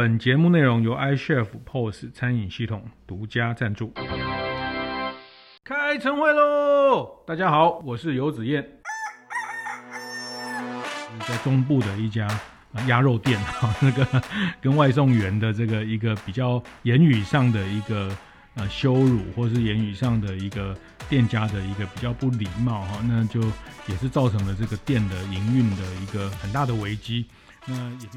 本节目内容由 iChef POS 餐饮系统独家赞助。开晨会喽！大家好，我是游子燕，在中部的一家鸭肉店哈，那个跟外送员的这个一个比较言语上的一个呃羞辱，或是言语上的一个店家的一个比较不礼貌哈，那就也是造成了这个店的营运的一个很大的危机。那也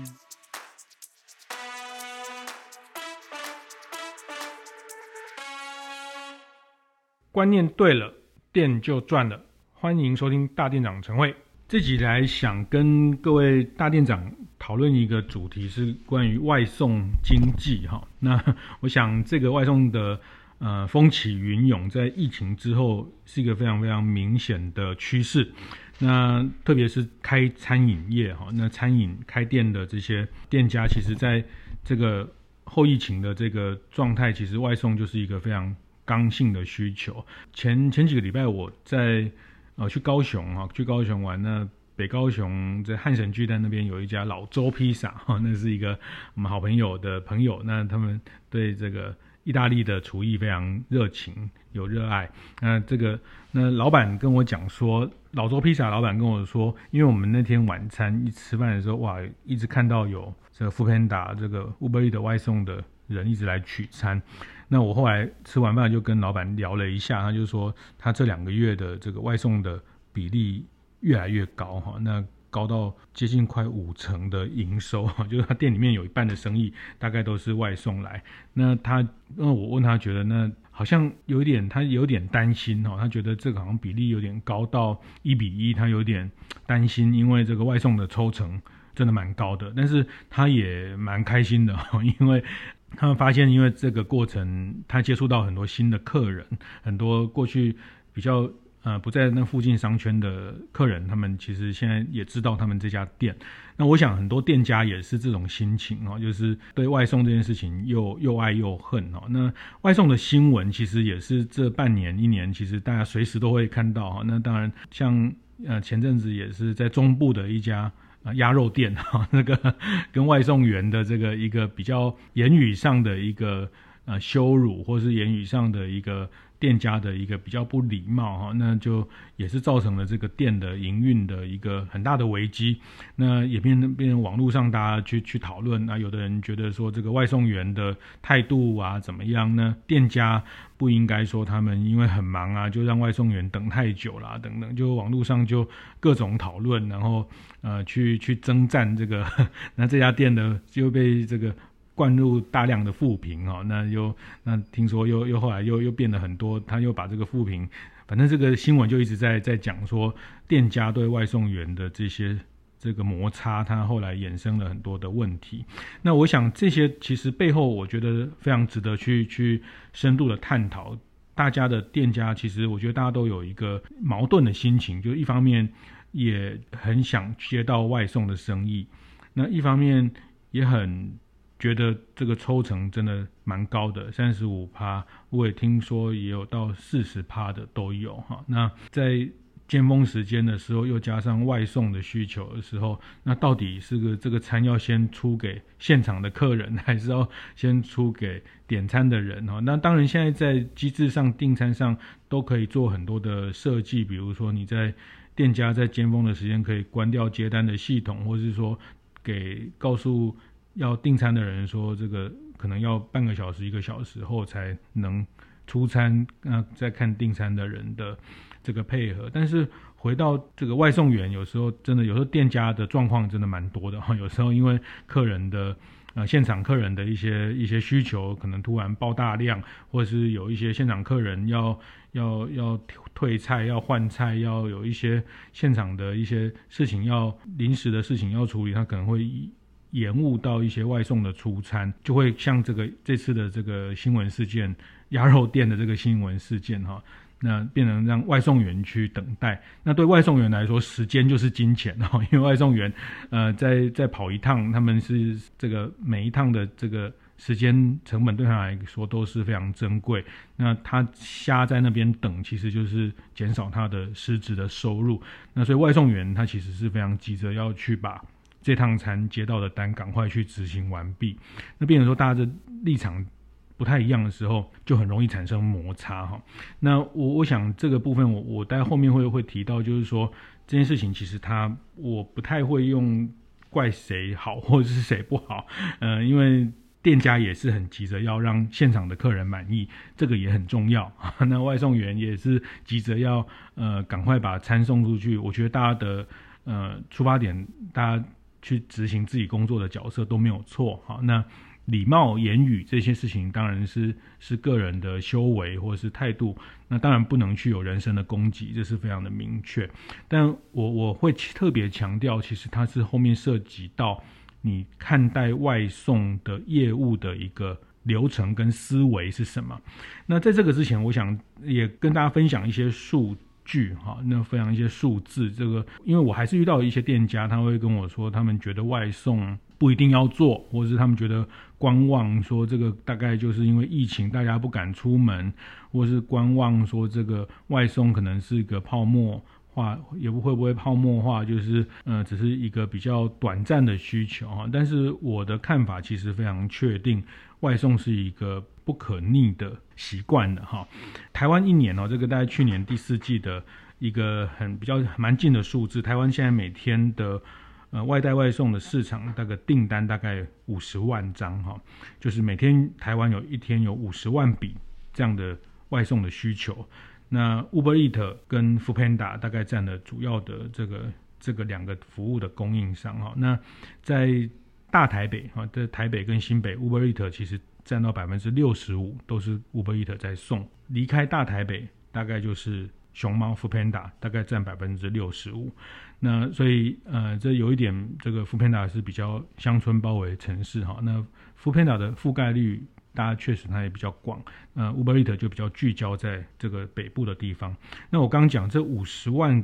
观念对了，店就赚了。欢迎收听大店长晨会。这集来想跟各位大店长讨论一个主题，是关于外送经济哈。那 我想这个外送的呃风起云涌，在疫情之后是一个非常非常明显的趋势。那特别是开餐饮业哈，那餐饮开店的这些店家，其实在这个后疫情的这个状态，其实外送就是一个非常。刚性的需求。前前几个礼拜，我在呃去高雄啊，去高雄玩。那北高雄在汉神巨蛋那边有一家老周披萨哈，那是一个我们好朋友的朋友。那他们对这个意大利的厨艺非常热情，有热爱。那这个那老板跟我讲说，老周披萨老板跟我说，因为我们那天晚餐一吃饭的时候，哇，一直看到有这个 foodpanda 这个 Uber Eats 的外送的人一直来取餐。那我后来吃完饭就跟老板聊了一下，他就说他这两个月的这个外送的比例越来越高哈，那高到接近快五成的营收哈，就是他店里面有一半的生意大概都是外送来。那他那我问他觉得那好像有点他有点担心哈，他觉得这个好像比例有点高到一比一，他有点担心，因为这个外送的抽成真的蛮高的，但是他也蛮开心的，因为。他们发现，因为这个过程，他接触到很多新的客人，很多过去比较呃不在那附近商圈的客人，他们其实现在也知道他们这家店。那我想很多店家也是这种心情哦，就是对外送这件事情又又爱又恨哦。那外送的新闻其实也是这半年一年，其实大家随时都会看到哈。那当然，像呃前阵子也是在中部的一家。啊，鸭肉店 哈，那个跟外送员的这个一个比较言语上的一个呃羞辱，或是言语上的一个店家的一个比较不礼貌哈，那就也是造成了这个店的营运的一个很大的危机。那也变成变成网络上大家去去讨论，那有的人觉得说这个外送员的态度啊怎么样呢？店家不应该说他们因为很忙啊，就让外送员等太久啦等等，就网络上就各种讨论，然后呃去去征战这个，那这家店的就被这个。灌入大量的负评哦，那又那听说又又后来又又变了很多，他又把这个负评，反正这个新闻就一直在在讲说店家对外送员的这些这个摩擦，他后来衍生了很多的问题。那我想这些其实背后，我觉得非常值得去去深度的探讨。大家的店家其实我觉得大家都有一个矛盾的心情，就一方面也很想接到外送的生意，那一方面也很。觉得这个抽成真的蛮高的，三十五趴，我也听说也有到四十趴的都有哈。那在尖峰时间的时候，又加上外送的需求的时候，那到底是个这个餐要先出给现场的客人，还是要先出给点餐的人哈？那当然，现在在机制上订餐上都可以做很多的设计，比如说你在店家在尖峰的时间可以关掉接单的系统，或是说给告诉。要订餐的人说，这个可能要半个小时、一个小时后才能出餐。那再看订餐的人的这个配合。但是回到这个外送员，有时候真的，有时候店家的状况真的蛮多的哈。有时候因为客人的呃现场客人的一些一些需求，可能突然爆大量，或者是有一些现场客人要要要退菜、要换菜、要有一些现场的一些事情要临时的事情要处理，他可能会。延误到一些外送的出餐，就会像这个这次的这个新闻事件，鸭肉店的这个新闻事件哈，那变成让外送员去等待。那对外送员来说，时间就是金钱哈，因为外送员呃在在跑一趟，他们是这个每一趟的这个时间成本对他来说都是非常珍贵。那他瞎在那边等，其实就是减少他的实质的收入。那所以外送员他其实是非常急着要去把。这趟餐接到的单赶快去执行完毕。那变成说大家的立场不太一样的时候，就很容易产生摩擦哈。那我我想这个部分我我待后面会会提到，就是说这件事情其实他我不太会用怪谁好或者是谁不好，呃，因为。店家也是很急着要让现场的客人满意，这个也很重要。那外送员也是急着要呃赶快把餐送出去。我觉得大家的呃出发点，大家去执行自己工作的角色都没有错。好，那礼貌言语这些事情当然是是个人的修为或者是态度，那当然不能去有人身的攻击，这是非常的明确。但我我会特别强调，其实它是后面涉及到。你看待外送的业务的一个流程跟思维是什么？那在这个之前，我想也跟大家分享一些数据哈。那分享一些数字，这个因为我还是遇到一些店家，他会跟我说，他们觉得外送不一定要做，或者是他们觉得观望，说这个大概就是因为疫情，大家不敢出门，或是观望说这个外送可能是一个泡沫。化也不会不会泡沫化，就是呃，只是一个比较短暂的需求哈。但是我的看法其实非常确定，外送是一个不可逆的习惯的哈。台湾一年哦，这个大概去年第四季的一个很比较蛮近的数字，台湾现在每天的呃外带外送的市场大概订单大概五十万张哈，就是每天台湾有一天有五十万笔这样的外送的需求。那 Uber Eat 跟 Foodpanda 大概占了主要的这个这个两个服务的供应商哈。那在大台北啊，在台北跟新北 Uber Eats 其实占到百分之六十五，都是 Uber Eats 在送。离开大台北，大概就是熊猫 Foodpanda 大概占百分之六十五。那所以呃，这有一点，这个 Foodpanda 是比较乡村包围城市哈。那 Foodpanda 的覆盖率。大家确实它也比较广，呃，Uber Eats 就比较聚焦在这个北部的地方。那我刚讲这五十万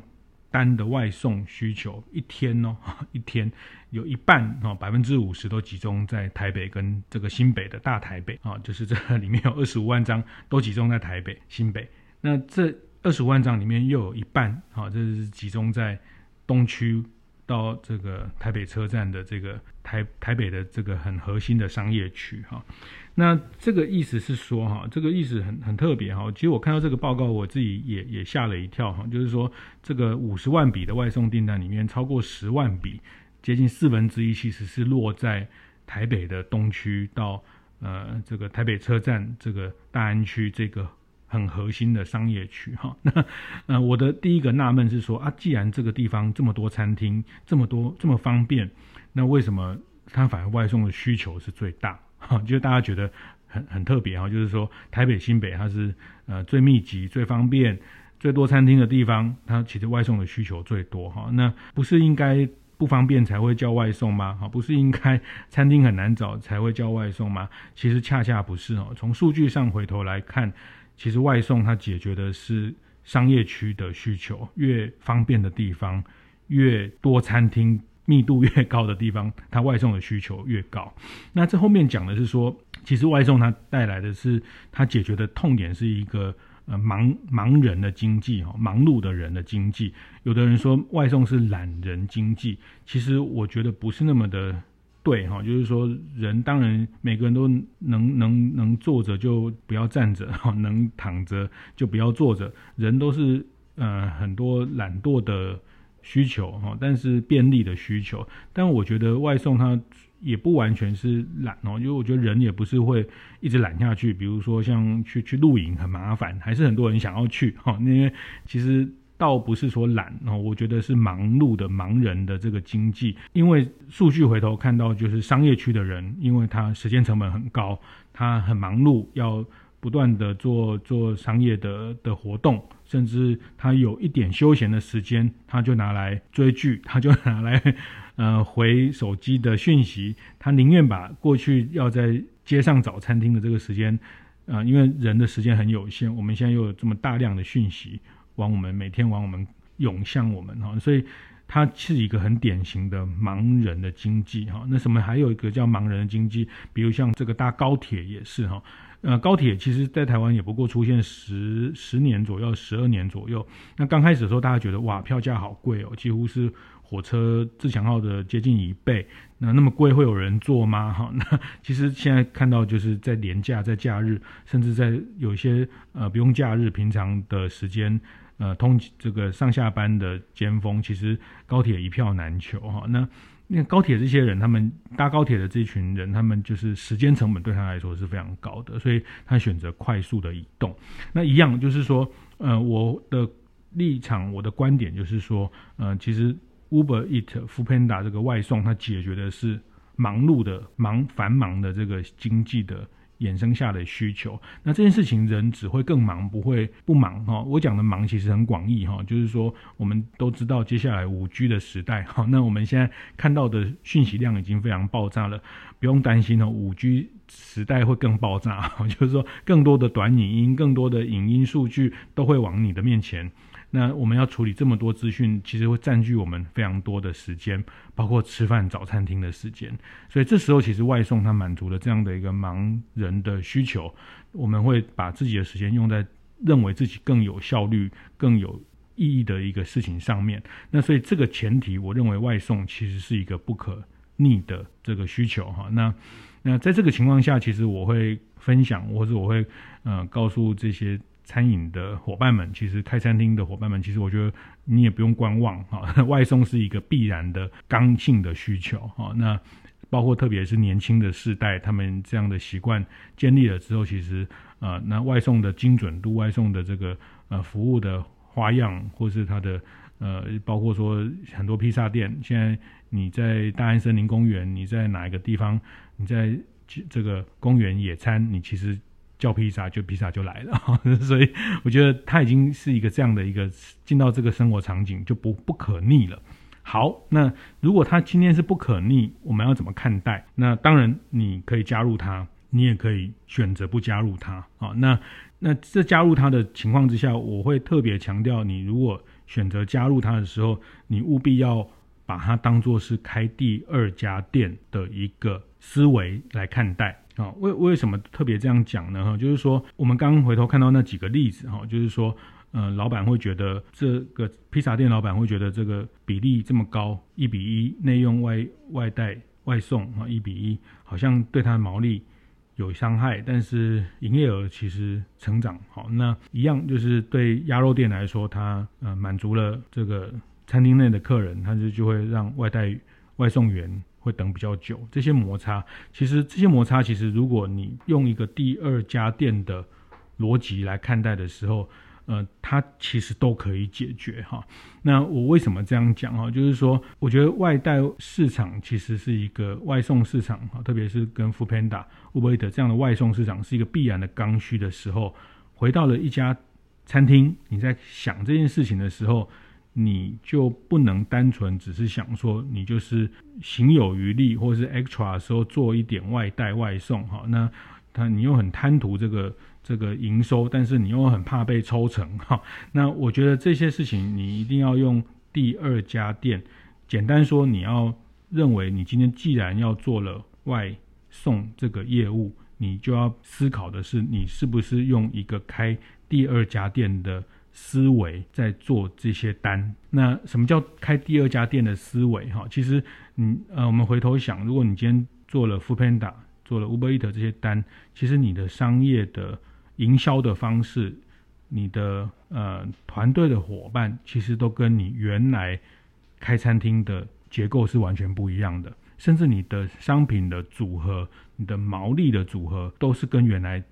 单的外送需求，一天哦，一天有一半哦，百分之五十都集中在台北跟这个新北的大台北啊，就是这里面有二十五万张都集中在台北、新北。那这二十五万张里面又有一半啊，这是集中在东区。到这个台北车站的这个台台北的这个很核心的商业区哈，那这个意思是说哈，这个意思很很特别哈。其实我看到这个报告，我自己也也吓了一跳哈。就是说，这个五十万笔的外送订单里面，超过十万笔，接近四分之一，其实是落在台北的东区到呃这个台北车站这个大安区这个。很核心的商业区哈，那呃，我的第一个纳闷是说啊，既然这个地方这么多餐厅，这么多这么方便，那为什么它反而外送的需求是最大？哈，就大家觉得很很特别哈，就是说台北新北它是呃最密集、最方便、最多餐厅的地方，它其实外送的需求最多哈。那不是应该不方便才会叫外送吗？哈，不是应该 餐厅很难找才会叫外送吗？其实恰恰不是哦。从数据上回头来看。其实外送它解决的是商业区的需求，越方便的地方，越多餐厅密度越高的地方，它外送的需求越高。那这后面讲的是说，其实外送它带来的是它解决的痛点是一个呃忙忙人的经济哈，忙碌的人的经济。有的人说外送是懒人经济，其实我觉得不是那么的。对哈，就是说人当然每个人都能能能坐着就不要站着哈，能躺着就不要坐着。人都是呃很多懒惰的需求哈，但是便利的需求。但我觉得外送它也不完全是懒哦，因为我觉得人也不是会一直懒下去。比如说像去去露营很麻烦，还是很多人想要去哈，因为其实。倒不是说懒哦，我觉得是忙碌的忙人的这个经济，因为数据回头看到，就是商业区的人，因为他时间成本很高，他很忙碌，要不断的做做商业的的活动，甚至他有一点休闲的时间，他就拿来追剧，他就拿来呃回手机的讯息，他宁愿把过去要在街上找餐厅的这个时间，啊、呃，因为人的时间很有限，我们现在又有这么大量的讯息。往我们每天往我们涌向我们哈，所以它是一个很典型的盲人的经济哈。那什么还有一个叫盲人的经济，比如像这个搭高铁也是哈。呃，高铁其实在台湾也不过出现十十年左右，十二年左右。那刚开始的时候，大家觉得哇，票价好贵哦，几乎是火车自强号的接近一倍。那那么贵会有人坐吗？哈，那其实现在看到就是在连假、在假日，甚至在有些呃不用假日、平常的时间，呃通这个上下班的尖峰，其实高铁一票难求哈。那那高铁这些人，他们搭高铁的这群人，他们就是时间成本对他来说是非常高的，所以他选择快速的移动。那一样就是说，呃，我的立场，我的观点就是说，呃，其实 Uber Eat、Foodpanda 这个外送，它解决的是忙碌的、忙繁忙的这个经济的。衍生下的需求，那这件事情人只会更忙，不会不忙哈。我讲的忙其实很广义哈，就是说我们都知道接下来五 G 的时代哈，那我们现在看到的讯息量已经非常爆炸了，不用担心哦，五 G 时代会更爆炸，就是说更多的短影音、更多的影音数据都会往你的面前。那我们要处理这么多资讯，其实会占据我们非常多的时间，包括吃饭找餐厅的时间。所以这时候，其实外送它满足了这样的一个忙人的需求。我们会把自己的时间用在认为自己更有效率、更有意义的一个事情上面。那所以这个前提，我认为外送其实是一个不可逆的这个需求哈。那那在这个情况下，其实我会分享，或者我会呃告诉这些。餐饮的伙伴们，其实开餐厅的伙伴们，其实我觉得你也不用观望哈，外送是一个必然的刚性的需求哈。那包括特别是年轻的世代，他们这样的习惯建立了之后，其实呃，那外送的精准度、外送的这个呃服务的花样，或是它的呃，包括说很多披萨店，现在你在大安森林公园，你在哪一个地方，你在这个公园野餐，你其实。叫披萨就披萨就来了，所以我觉得它已经是一个这样的一个进到这个生活场景就不不可逆了。好，那如果它今天是不可逆，我们要怎么看待？那当然你可以加入它，你也可以选择不加入它啊。那那这加入它的情况之下，我会特别强调，你如果选择加入它的时候，你务必要把它当作是开第二家店的一个思维来看待。啊，为为什么特别这样讲呢？哈，就是说，我们刚回头看到那几个例子，哈，就是说，呃，老板会觉得这个披萨店老板会觉得这个比例这么高，一比一内用外外带外送啊，一比一，好像对他的毛利有伤害，但是营业额其实成长，好，那一样就是对鸭肉店来说，它呃满足了这个餐厅内的客人，他就就会让外带外送员。会等比较久，这些摩擦，其实这些摩擦，其实如果你用一个第二家店的逻辑来看待的时候，呃，它其实都可以解决哈。那我为什么这样讲哈？就是说，我觉得外带市场其实是一个外送市场哈，特别是跟 Foodpanda、Uber Eats 这样的外送市场是一个必然的刚需的时候，回到了一家餐厅，你在想这件事情的时候。你就不能单纯只是想说，你就是行有余力，或是 extra 的时候做一点外带外送哈。那他你又很贪图这个这个营收，但是你又很怕被抽成哈。那我觉得这些事情你一定要用第二家店。简单说，你要认为你今天既然要做了外送这个业务，你就要思考的是，你是不是用一个开第二家店的。思维在做这些单，那什么叫开第二家店的思维？哈，其实，嗯呃，我们回头想，如果你今天做了 Foodpanda，做了 Uber Eats 这些单，其实你的商业的营销的方式，你的呃团队的伙伴，其实都跟你原来开餐厅的结构是完全不一样的，甚至你的商品的组合、你的毛利的组合，都是跟原来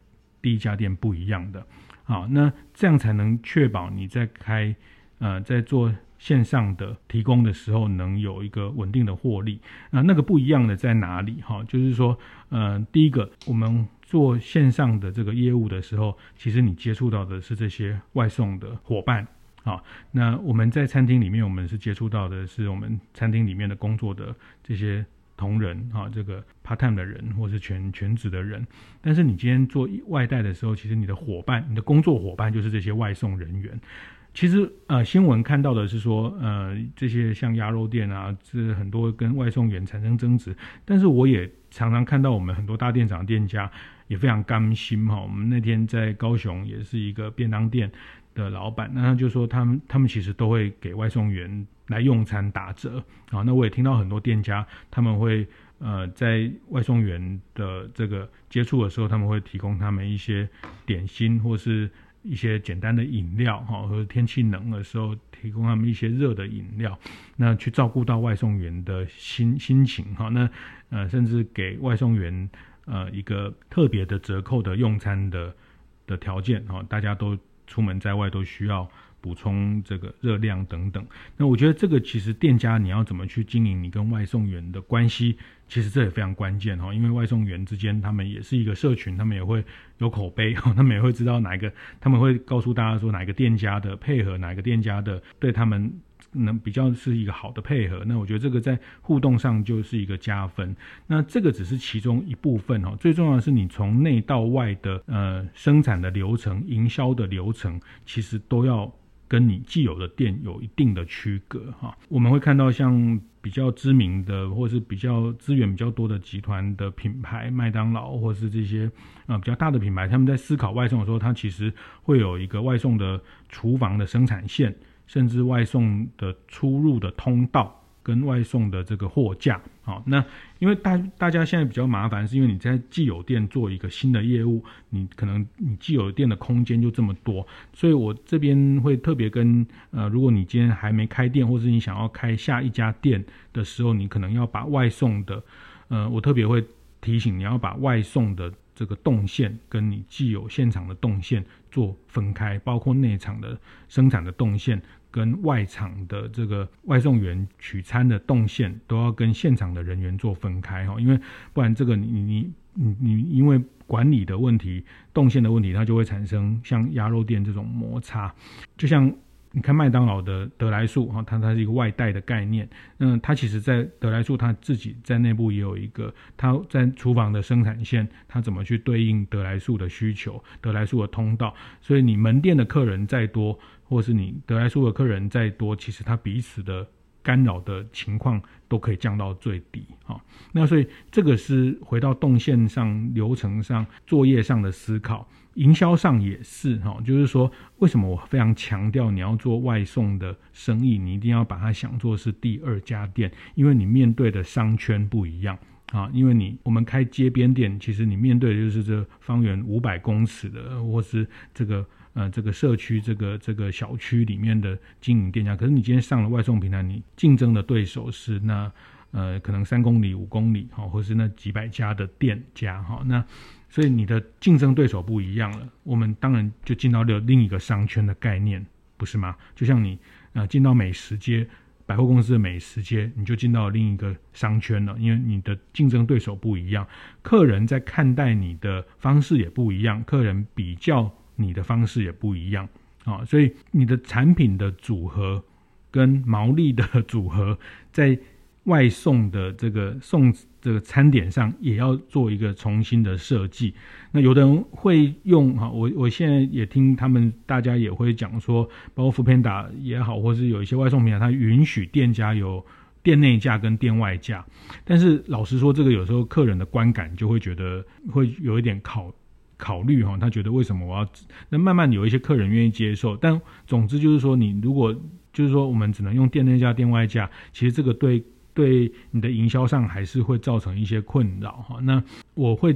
第一家店不一样的。好，那这样才能确保你在开，呃，在做线上的提供的时候，能有一个稳定的获利。那那个不一样的在哪里？哈，就是说，呃，第一个，我们做线上的这个业务的时候，其实你接触到的是这些外送的伙伴。啊，那我们在餐厅里面，我们是接触到的是我们餐厅里面的工作的这些。同仁啊，这个 part time 的人，或是全全职的人，但是你今天做外带的时候，其实你的伙伴，你的工作伙伴就是这些外送人员。其实呃，新闻看到的是说，呃，这些像鸭肉店啊，这很多跟外送员产生争执。但是我也常常看到我们很多大店长店家也非常甘心哈。我们那天在高雄也是一个便当店的老板，那他就说他们他们其实都会给外送员来用餐打折啊。那我也听到很多店家他们会呃在外送员的这个接触的时候，他们会提供他们一些点心或是一些简单的饮料哈，或者天气冷的时候提供他们一些热的饮料，那去照顾到外送员的心心情哈。那呃甚至给外送员呃一个特别的折扣的用餐的的条件哈，大家都出门在外都需要。补充这个热量等等，那我觉得这个其实店家你要怎么去经营你跟外送员的关系，其实这也非常关键哈，因为外送员之间他们也是一个社群，他们也会有口碑，他们也会知道哪一个，他们会告诉大家说哪一个店家的配合，哪一个店家的对他们能比较是一个好的配合，那我觉得这个在互动上就是一个加分。那这个只是其中一部分哈，最重要的是你从内到外的呃生产的流程、营销的流程，其实都要。跟你既有的店有一定的区隔哈，我们会看到像比较知名的或是比较资源比较多的集团的品牌，麦当劳或是这些呃比较大的品牌，他们在思考外送的时候，它其实会有一个外送的厨房的生产线，甚至外送的出入的通道。跟外送的这个货架，好，那因为大大家现在比较麻烦，是因为你在既有店做一个新的业务，你可能你既有店的空间就这么多，所以我这边会特别跟呃，如果你今天还没开店，或是你想要开下一家店的时候，你可能要把外送的，呃，我特别会提醒你要把外送的这个动线跟你既有现场的动线做分开，包括内场的生产的动线。跟外场的这个外送员取餐的动线都要跟现场的人员做分开哈，因为不然这个你你你你因为管理的问题、动线的问题，它就会产生像鸭肉店这种摩擦，就像。你看麦当劳的得来速哈，它它是一个外带的概念。那它其实，在得来速，它自己在内部也有一个，它在厨房的生产线，它怎么去对应得来速的需求，得来速的通道。所以你门店的客人再多，或是你得来速的客人再多，其实它彼此的干扰的情况都可以降到最低哈。那所以这个是回到动线上、流程上、作业上的思考。营销上也是哈，就是说，为什么我非常强调你要做外送的生意，你一定要把它想做是第二家店，因为你面对的商圈不一样啊。因为你我们开街边店，其实你面对的就是这方圆五百公尺的，或是这个呃这个社区这个这个小区里面的经营店家。可是你今天上了外送平台，你竞争的对手是那呃可能三公里、五公里哈，或是那几百家的店家哈那。所以你的竞争对手不一样了，我们当然就进到了另一个商圈的概念，不是吗？就像你啊进到美食街，百货公司的美食街，你就进到另一个商圈了，因为你的竞争对手不一样，客人在看待你的方式也不一样，客人比较你的方式也不一样啊，所以你的产品的组合跟毛利的组合在。外送的这个送这个餐点上也要做一个重新的设计。那有的人会用哈，我我现在也听他们大家也会讲说，包括 Foodpanda 也好，或是有一些外送平台，它允许店家有店内价跟店外价。但是老实说，这个有时候客人的观感就会觉得会有一点考考虑哈，他觉得为什么我要？那慢慢有一些客人愿意接受。但总之就是说，你如果就是说我们只能用店内价、店外价，其实这个对。对你的营销上还是会造成一些困扰哈。那我会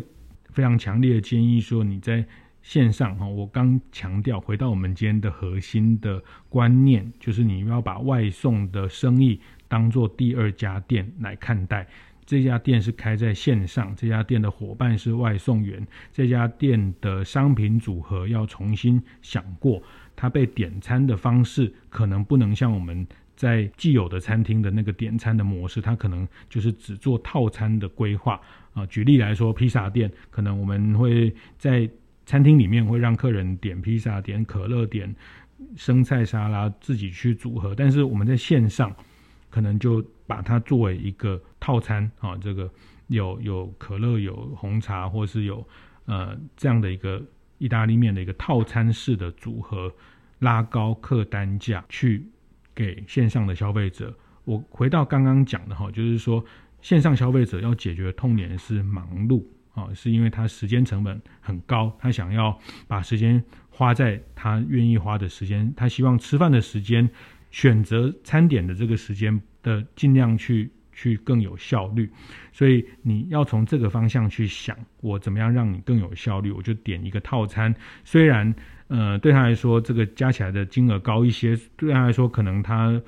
非常强烈的建议说，你在线上哈，我刚强调回到我们今天的核心的观念，就是你要把外送的生意当做第二家店来看待。这家店是开在线上，这家店的伙伴是外送员，这家店的商品组合要重新想过，它被点餐的方式可能不能像我们。在既有的餐厅的那个点餐的模式，它可能就是只做套餐的规划啊。举例来说，披萨店可能我们会在餐厅里面会让客人点披萨、点可乐、点生菜沙拉，自己去组合。但是我们在线上可能就把它作为一个套餐啊，这个有有可乐、有红茶，或是有呃这样的一个意大利面的一个套餐式的组合，拉高客单价去。给线上的消费者，我回到刚刚讲的哈，就是说线上消费者要解决的痛点是忙碌啊，是因为他时间成本很高，他想要把时间花在他愿意花的时间，他希望吃饭的时间选择餐点的这个时间的尽量去去更有效率，所以你要从这个方向去想，我怎么样让你更有效率，我就点一个套餐，虽然呃对他来说这个加起来的金额高一些，对他来说可能他。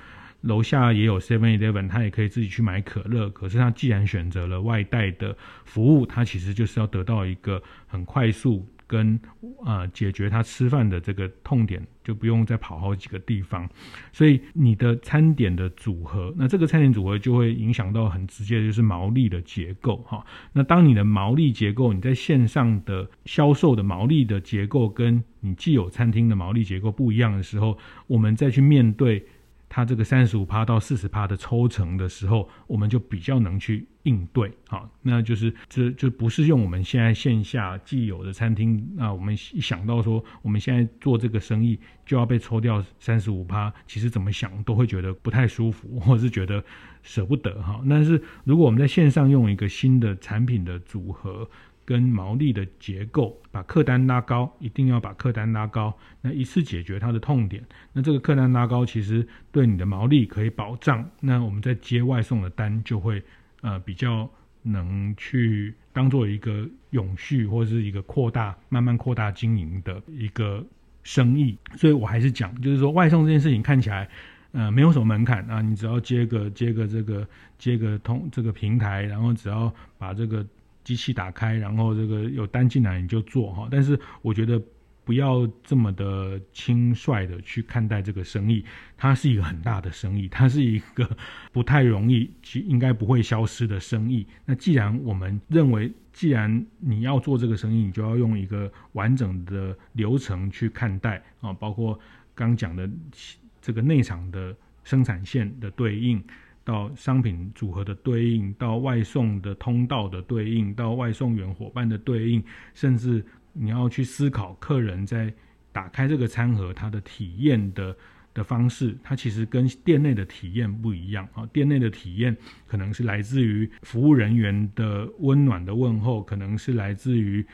楼下也有 Seven Eleven，他也可以自己去买可乐。可是他既然选择了外带的服务，他其实就是要得到一个很快速跟啊、呃、解决他吃饭的这个痛点，就不用再跑好几个地方。所以你的餐点的组合，那这个餐点组合就会影响到很直接的就是毛利的结构哈。那当你的毛利结构，你在线上的销售的毛利的结构跟你既有餐厅的毛利结构不一样的时候，我们再去面对。它这个三十五趴到四十趴的抽成的时候，我们就比较能去应对，好，那就是这就不是用我们现在线下既有的餐厅，那我们一想到说我们现在做这个生意就要被抽掉三十五趴，其实怎么想都会觉得不太舒服，或者是觉得舍不得哈。但是如果我们在线上用一个新的产品的组合。跟毛利的结构，把客单拉高，一定要把客单拉高，那一次解决它的痛点。那这个客单拉高，其实对你的毛利可以保障。那我们在接外送的单，就会呃比较能去当做一个永续或者是一个扩大、慢慢扩大经营的一个生意。所以我还是讲，就是说外送这件事情看起来呃没有什么门槛啊，你只要接个接个这个接个通这个平台，然后只要把这个。机器打开，然后这个有单进来你就做哈，但是我觉得不要这么的轻率的去看待这个生意，它是一个很大的生意，它是一个不太容易，其应该不会消失的生意。那既然我们认为，既然你要做这个生意，你就要用一个完整的流程去看待啊，包括刚讲的这个内场的生产线的对应。到商品组合的对应，到外送的通道的对应，到外送员伙伴的对应，甚至你要去思考客人在打开这个餐盒他的体验的的方式，它其实跟店内的体验不一样啊。店内的体验可能是来自于服务人员的温暖的问候，可能是来自于。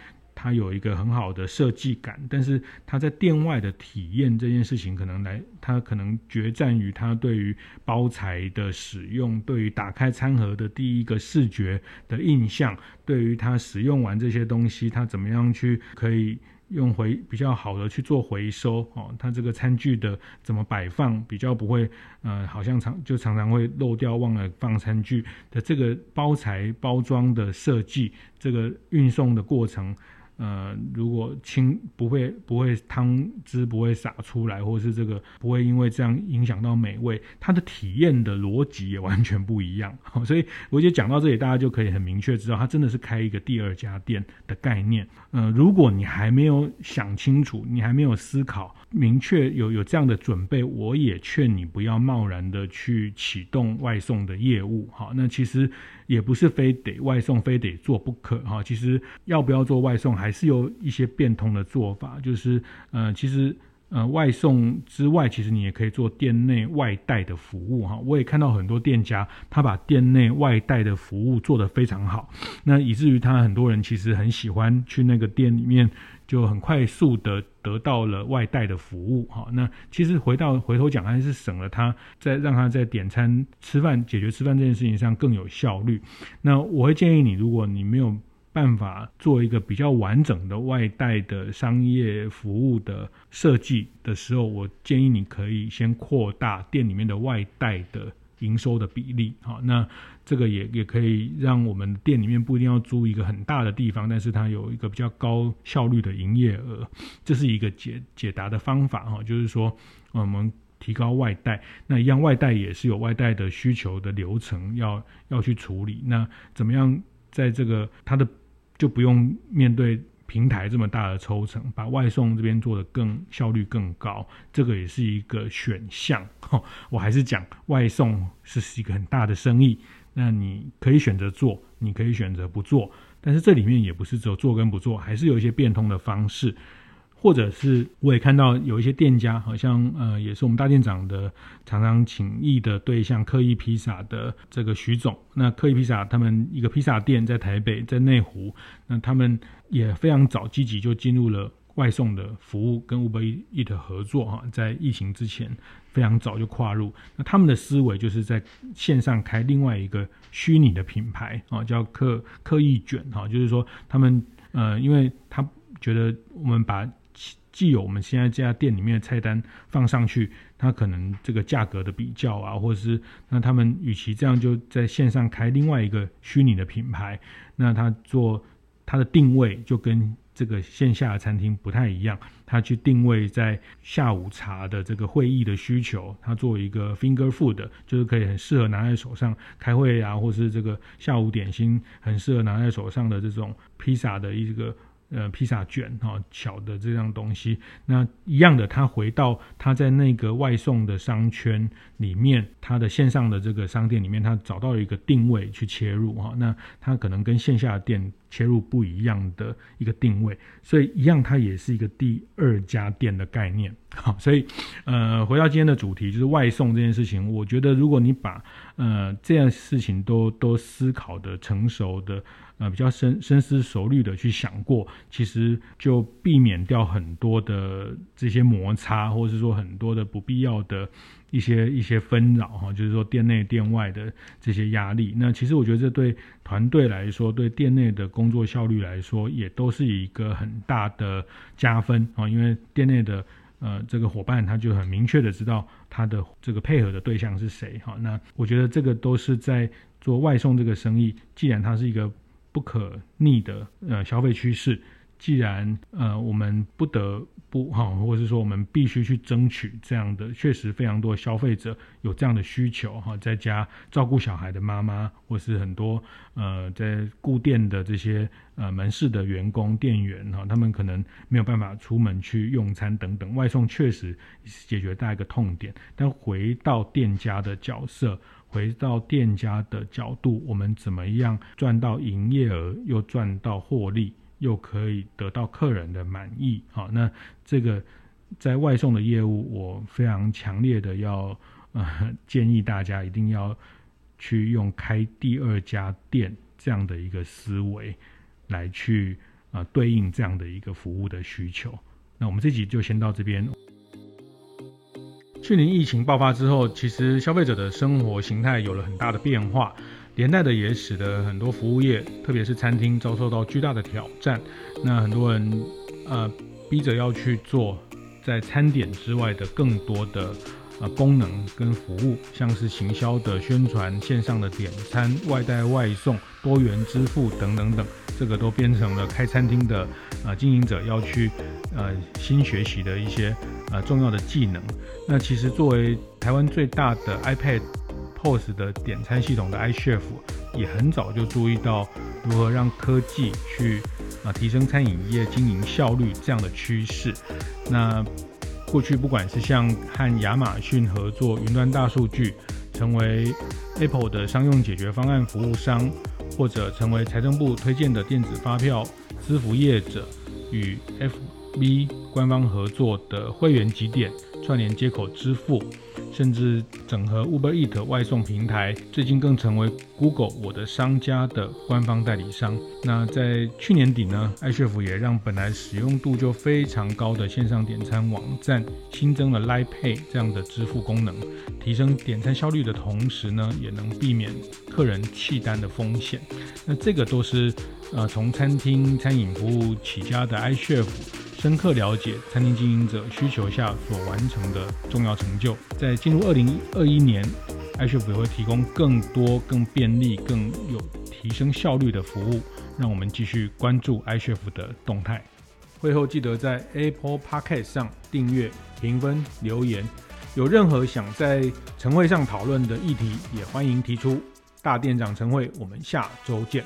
它有一个很好的设计感，但是它在店外的体验这件事情，可能来它可能决战于它对于包材的使用，对于打开餐盒的第一个视觉的印象，对于它使用完这些东西，它怎么样去可以用回比较好的去做回收哦，它这个餐具的怎么摆放比较不会呃，好像常就常常会漏掉忘了放餐具的这个包材包装的设计，这个运送的过程。呃，如果清不会不会汤汁不会洒出来，或是这个不会因为这样影响到美味，它的体验的逻辑也完全不一样。所以我觉得讲到这里，大家就可以很明确知道，它真的是开一个第二家店的概念。呃，如果你还没有想清楚，你还没有思考明确有有这样的准备，我也劝你不要贸然的去启动外送的业务。好，那其实。也不是非得外送非得做不可哈，其实要不要做外送还是有一些变通的做法，就是呃，其实呃外送之外，其实你也可以做店内外带的服务哈。我也看到很多店家他把店内外带的服务做得非常好，那以至于他很多人其实很喜欢去那个店里面。就很快速的得到了外带的服务，哈，那其实回到回头讲，还是省了他在让他在点餐、吃饭、解决吃饭这件事情上更有效率。那我会建议你，如果你没有办法做一个比较完整的外带的商业服务的设计的时候，我建议你可以先扩大店里面的外带的。营收的比例，好，那这个也也可以让我们店里面不一定要租一个很大的地方，但是它有一个比较高效率的营业额，这是一个解解答的方法哈，就是说我们提高外带，那一样外带也是有外带的需求的流程要要去处理，那怎么样在这个它的就不用面对。平台这么大的抽成，把外送这边做得更效率更高，这个也是一个选项。我还是讲外送是一个很大的生意，那你可以选择做，你可以选择不做，但是这里面也不是只有做跟不做，还是有一些变通的方式。或者是我也看到有一些店家，好像呃也是我们大店长的常常请益的对象，刻意披萨的这个徐总。那刻意披萨他们一个披萨店在台北，在内湖，那他们也非常早积极就进入了外送的服务跟 Uber e a t 合作哈，在疫情之前非常早就跨入。那他们的思维就是在线上开另外一个虚拟的品牌啊，叫刻刻意卷哈，就是说他们呃，因为他觉得我们把既有我们现在这家店里面的菜单放上去，它可能这个价格的比较啊，或者是那他们与其这样就在线上开另外一个虚拟的品牌，那他做他的定位就跟这个线下的餐厅不太一样，他去定位在下午茶的这个会议的需求，他做一个 finger food，就是可以很适合拿在手上开会啊，或是这个下午点心很适合拿在手上的这种披萨的一个。呃，披萨卷哈，小的这样东西，那一样的，他回到他在那个外送的商圈里面，他的线上的这个商店里面，他找到一个定位去切入哈，那他可能跟线下的店切入不一样的一个定位，所以一样，它也是一个第二家店的概念。好，所以呃，回到今天的主题，就是外送这件事情，我觉得如果你把呃这样事情都都思考的成熟的。呃，比较深深思熟虑的去想过，其实就避免掉很多的这些摩擦，或者是说很多的不必要的一些一些纷扰哈，就是说店内店外的这些压力。那其实我觉得这对团队来说，对店内的工作效率来说，也都是一个很大的加分啊，因为店内的呃这个伙伴他就很明确的知道他的这个配合的对象是谁哈。那我觉得这个都是在做外送这个生意，既然它是一个。不可逆的呃消费趋势，既然呃我们不得不哈，或者是说我们必须去争取这样的，确实非常多消费者有这样的需求哈，在家照顾小孩的妈妈，或是很多呃在顾店的这些呃门市的员工店员哈，他们可能没有办法出门去用餐等等，外送确实解决大家一个痛点，但回到店家的角色。回到店家的角度，我们怎么样赚到营业额，又赚到获利，又可以得到客人的满意？好，那这个在外送的业务，我非常强烈的要呃建议大家一定要去用开第二家店这样的一个思维来去啊、呃、对应这样的一个服务的需求。那我们这集就先到这边。去年疫情爆发之后，其实消费者的生活形态有了很大的变化，连带的也使得很多服务业，特别是餐厅遭受到巨大的挑战。那很多人呃逼着要去做在餐点之外的更多的呃功能跟服务，像是行销的宣传、线上的点餐、外带外送、多元支付等等等，这个都变成了开餐厅的呃经营者要去呃新学习的一些呃重要的技能。那其实作为台湾最大的 iPad POS 的点餐系统的 iChef，也很早就注意到如何让科技去啊提升餐饮业经营效率这样的趋势。那过去不管是像和亚马逊合作云端大数据，成为 Apple 的商用解决方案服务商，或者成为财政部推荐的电子发票支付业者，与 FB 官方合作的会员集点。串联接口支付，甚至整合 Uber Eat 外送平台，最近更成为 Google 我的商家的官方代理商。那在去年底呢，iChef 也让本来使用度就非常高的线上点餐网站新增了 Line Pay 这样的支付功能，提升点餐效率的同时呢，也能避免客人弃单的风险。那这个都是呃从餐厅餐饮服务起家的 iChef。深刻了解餐厅经营者需求下所完成的重要成就，在进入二零二一年，iChef 也会提供更多、更便利、更有提升效率的服务，让我们继续关注 iChef 的动态。会后记得在 Apple Podcast 上订阅、评分、留言。有任何想在晨会上讨论的议题，也欢迎提出。大店长晨会，我们下周见。